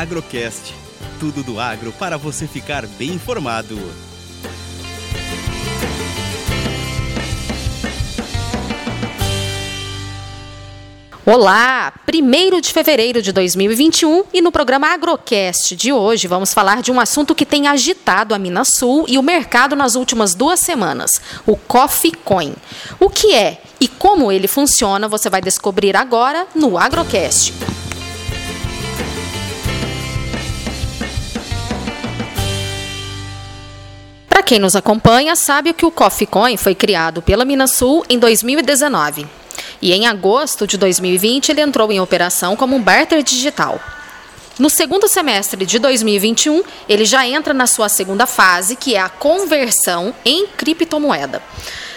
Agrocast. Tudo do agro para você ficar bem informado. Olá! 1 de fevereiro de 2021 e no programa Agrocast de hoje vamos falar de um assunto que tem agitado a Minas Sul e o mercado nas últimas duas semanas: o Coffee Coin. O que é e como ele funciona você vai descobrir agora no Agrocast. Quem nos acompanha, sabe que o Coffee Coin foi criado pela Minas Sul em 2019 e em agosto de 2020 ele entrou em operação como um barter digital. No segundo semestre de 2021, ele já entra na sua segunda fase, que é a conversão em criptomoeda.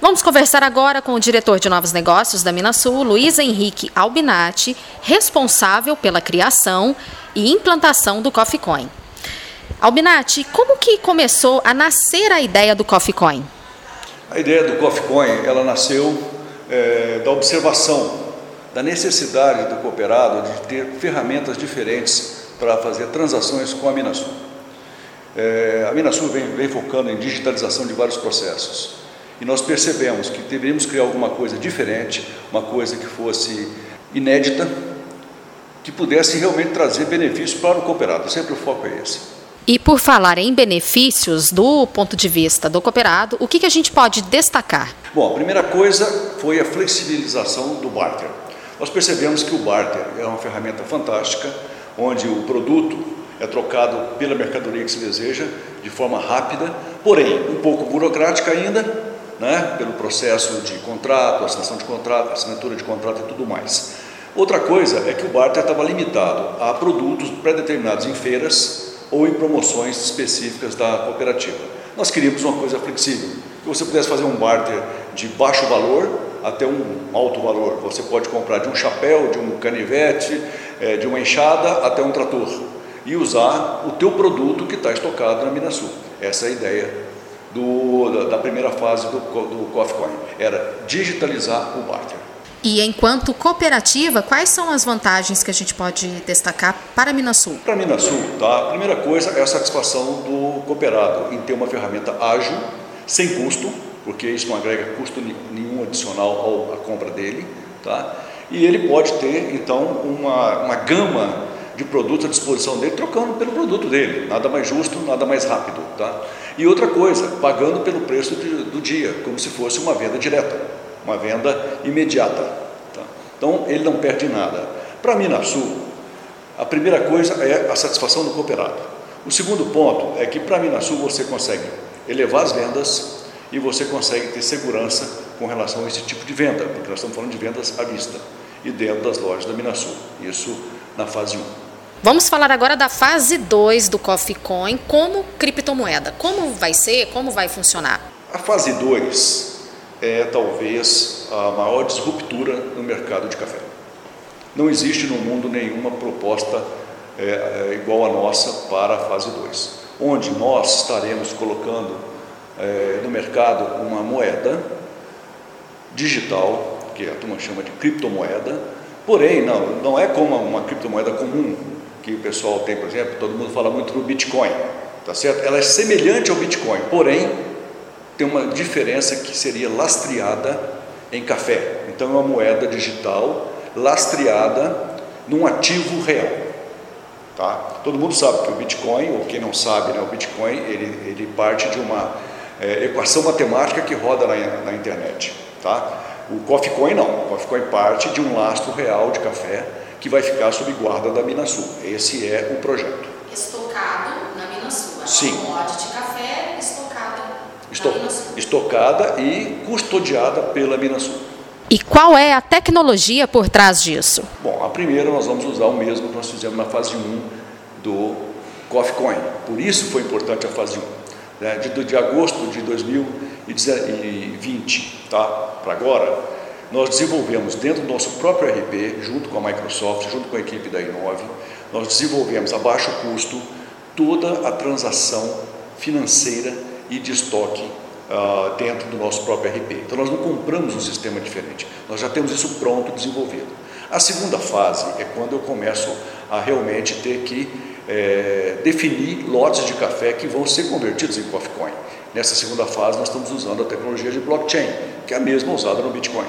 Vamos conversar agora com o diretor de novos negócios da Minasul, Luiz Henrique Albinati, responsável pela criação e implantação do Coffee Coin. Albinati, como que começou a nascer a ideia do Coffee Coin? A ideia do Coffee Coin, ela nasceu é, da observação da necessidade do cooperado de ter ferramentas diferentes para fazer transações com a Minasul. É, a Minasul vem, vem focando em digitalização de vários processos e nós percebemos que deveríamos criar alguma coisa diferente, uma coisa que fosse inédita, que pudesse realmente trazer benefícios para o cooperado. Sempre o foco é esse. E por falar em benefícios do ponto de vista do cooperado, o que, que a gente pode destacar? Bom, a primeira coisa foi a flexibilização do barter. Nós percebemos que o barter é uma ferramenta fantástica, onde o produto é trocado pela mercadoria que se deseja de forma rápida, porém um pouco burocrática ainda, né, pelo processo de contrato, assinação de contrato, assinatura de contrato e tudo mais. Outra coisa é que o barter estava limitado a produtos pré-determinados em feiras ou em promoções específicas da cooperativa. Nós queríamos uma coisa flexível, que você pudesse fazer um barter de baixo valor até um alto valor. Você pode comprar de um chapéu, de um canivete, é, de uma enxada até um trator e usar o teu produto que está estocado na Minasul. Essa é a ideia do, da, primeira fase do, do Coffee Coin, era digitalizar o barter. E enquanto cooperativa, quais são as vantagens que a gente pode destacar para a Minasul? Para a Minasul, tá? a primeira coisa é a satisfação do cooperado em ter uma ferramenta ágil, sem custo, porque isso não agrega custo nenhum adicional à compra dele, tá? e ele pode ter então uma, uma gama de produtos à disposição dele, trocando pelo produto dele, nada mais justo, nada mais rápido. Tá? E outra coisa, pagando pelo preço de, do dia, como se fosse uma venda direta uma venda imediata. Tá? Então, ele não perde nada. Para a Minasul, a primeira coisa é a satisfação do cooperado. O segundo ponto é que para a Minasul você consegue elevar as vendas e você consegue ter segurança com relação a esse tipo de venda, porque nós estamos falando de vendas à vista e dentro das lojas da Minasul. Isso na fase 1. Vamos falar agora da fase 2 do Coffee Coin como criptomoeda. Como vai ser? Como vai funcionar? A fase 2 é talvez a maior disruptura no mercado de café. Não existe no mundo nenhuma proposta é, é, igual a nossa para a fase 2, onde nós estaremos colocando é, no mercado uma moeda digital, que a turma chama de criptomoeda, porém não, não é como uma criptomoeda comum que o pessoal tem, por exemplo, todo mundo fala muito do Bitcoin, tá certo? Ela é semelhante ao Bitcoin, porém tem uma diferença que seria lastreada em café. Então é uma moeda digital lastreada num ativo real. Tá? Todo mundo sabe que o Bitcoin, ou quem não sabe, né, o Bitcoin ele, ele parte de uma é, equação matemática que roda na, na internet. Tá? O Coffee Coin não, o Coffee Coin parte de um lastro real de café que vai ficar sob guarda da Minasul. Esse é o projeto. Estocado na Minasul. Sim. Commodity café estocada e custodiada pela Minasul. E qual é a tecnologia por trás disso? Bom, a primeira nós vamos usar o mesmo que nós fizemos na fase 1 do Coffee Coin. Por isso foi importante a fase 1. Né? De, de agosto de 2020 tá? para agora, nós desenvolvemos dentro do nosso próprio RP, junto com a Microsoft, junto com a equipe da Inove, nós desenvolvemos a baixo custo toda a transação financeira e de estoque uh, dentro do nosso próprio RP. Então nós não compramos um sistema diferente, nós já temos isso pronto, desenvolvido. A segunda fase é quando eu começo a realmente ter que é, definir lotes de café que vão ser convertidos em Coffee Coin. Nessa segunda fase nós estamos usando a tecnologia de blockchain, que é a mesma usada no Bitcoin.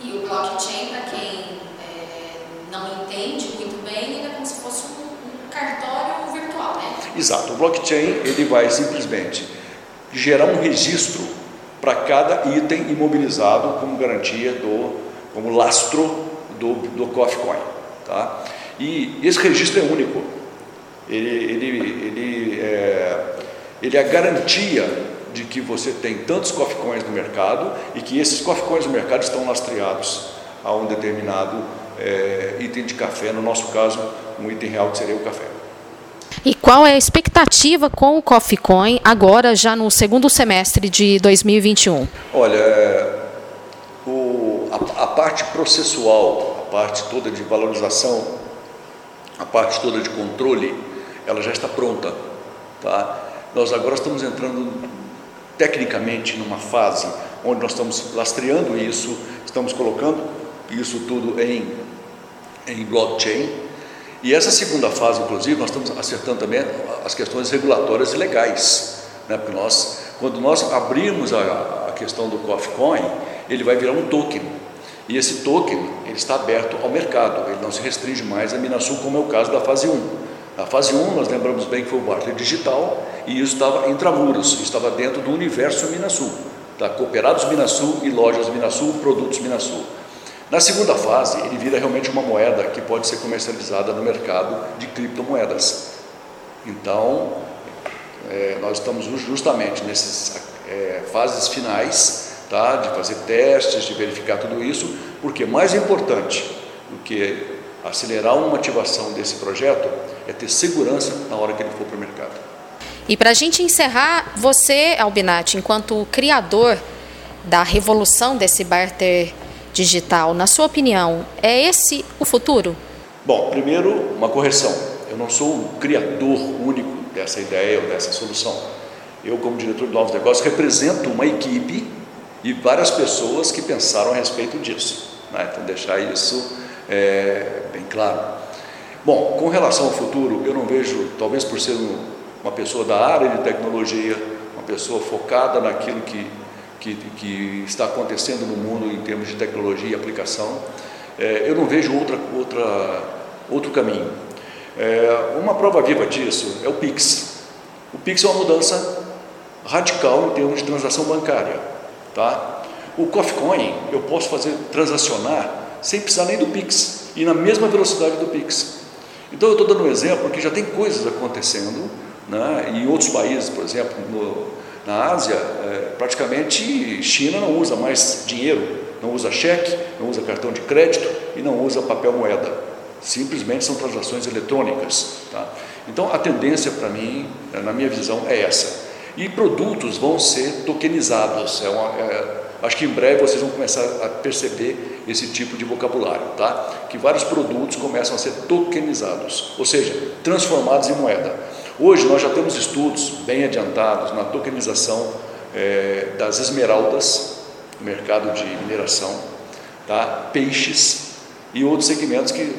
E o blockchain, para quem é, não entende muito bem, ele é como se fosse um, um cartório virtual, né? Exato. O blockchain ele vai simplesmente gerar um registro para cada item imobilizado como garantia do, como lastro do, do Coffee Coin. Tá? E esse registro é único. Ele, ele, ele, é, ele é a garantia de que você tem tantos coffee coins no mercado e que esses coffee coins no mercado estão lastreados a um determinado é, item de café, no nosso caso, um item real que seria o café. E qual é a expectativa com o Coffee Coin agora, já no segundo semestre de 2021? Olha, o, a, a, parte processual, a parte toda de valorização, a parte toda de controle, ela já está pronta. Tá? Nós agora estamos entrando tecnicamente numa fase onde nós estamos lastreando isso, estamos colocando isso tudo em, em blockchain, e essa segunda fase, inclusive, nós estamos acertando também as questões regulatórias e legais, né? porque nós, quando nós abrirmos a, a questão do Coffee Coin, ele vai virar um token, e esse token ele está aberto ao mercado, ele não se restringe mais a Minasul, como é o caso da fase 1. Na fase 1, nós lembramos bem que foi o Barter Digital, e isso estava intramuros, estava dentro do universo Minasul, tá? cooperados Minasul e lojas Minasul, produtos Minasul. Na segunda fase, ele vira realmente uma moeda que pode ser comercializada no mercado de criptomoedas. Então, é, nós estamos justamente nessas é, fases finais tá, de fazer testes, de verificar tudo isso, porque mais importante do que acelerar uma ativação desse projeto é ter segurança na hora que ele for para o mercado. E para a gente encerrar, você, Albinati, enquanto criador da revolução desse barter digital, na sua opinião, é esse o futuro? Bom, primeiro, uma correção. Eu não sou o criador único dessa ideia ou dessa solução. Eu, como diretor de novos negócios, represento uma equipe e várias pessoas que pensaram a respeito disso. Né? Então, deixar isso é, bem claro. Bom, com relação ao futuro, eu não vejo, talvez por ser uma pessoa da área de tecnologia, uma pessoa focada naquilo que que, que está acontecendo no mundo em termos de tecnologia e aplicação, é, eu não vejo outra, outra, outro caminho. É, uma prova viva disso é o Pix. O Pix é uma mudança radical em termos de transação bancária. Tá? O Coffee eu posso fazer transacionar sem precisar nem do Pix e na mesma velocidade do Pix. Então eu estou dando um exemplo que já tem coisas acontecendo né, em outros países, por exemplo, no, na Ásia, praticamente China não usa mais dinheiro, não usa cheque, não usa cartão de crédito e não usa papel moeda. Simplesmente são transações eletrônicas. Tá? Então a tendência para mim, na minha visão, é essa. E produtos vão ser tokenizados. É uma, é, acho que em breve vocês vão começar a perceber esse tipo de vocabulário, tá? Que vários produtos começam a ser tokenizados, ou seja, transformados em moeda. Hoje nós já temos estudos bem adiantados na tokenização é, das esmeraldas, mercado de mineração, tá? peixes e outros segmentos que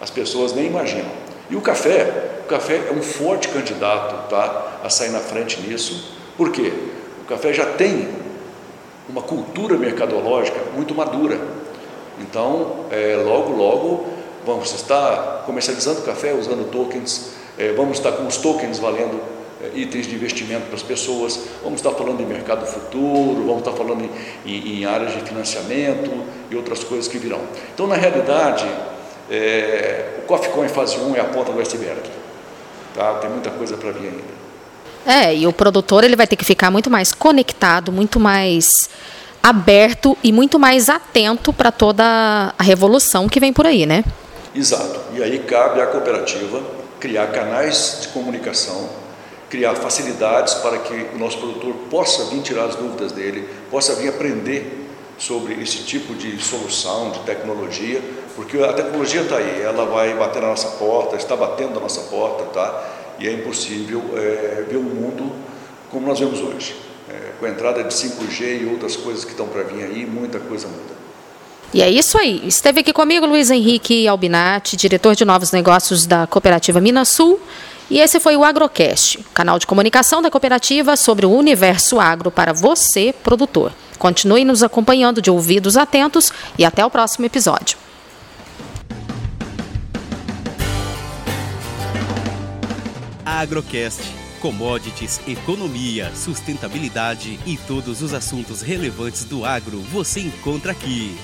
as pessoas nem imaginam. E o café, o café é um forte candidato tá? a sair na frente nisso, por quê? O café já tem uma cultura mercadológica muito madura. Então, é, logo, logo, vamos estar comercializando café usando tokens é, vamos estar com os tokens valendo itens de investimento para as pessoas, vamos estar falando em mercado futuro, vamos estar falando em, em, em áreas de financiamento e outras coisas que virão. Então, na realidade, é, o Coffee Coin fase 1 é a ponta do iceberg. Tá? Tem muita coisa para vir ainda. É, e o produtor ele vai ter que ficar muito mais conectado, muito mais aberto e muito mais atento para toda a revolução que vem por aí, né? Exato. E aí cabe à cooperativa criar canais de comunicação, criar facilidades para que o nosso produtor possa vir tirar as dúvidas dele, possa vir aprender sobre esse tipo de solução, de tecnologia, porque a tecnologia está aí, ela vai bater na nossa porta, está batendo na nossa porta, tá? E é impossível é, ver o mundo como nós vemos hoje. é, com a entrada de 5G e outras coisas que estão para vir aí, muita coisa muda. E é isso aí. Esteve aqui comigo Luiz Henrique Albinati, diretor de novos negócios da Cooperativa Minas Sul. E esse foi o Agrocast, canal de comunicação da cooperativa sobre o universo agro para você, produtor. Continue nos acompanhando de ouvidos atentos e até o próximo episódio. Agrocast. Commodities, economia, sustentabilidade e todos os assuntos relevantes do agro você encontra aqui.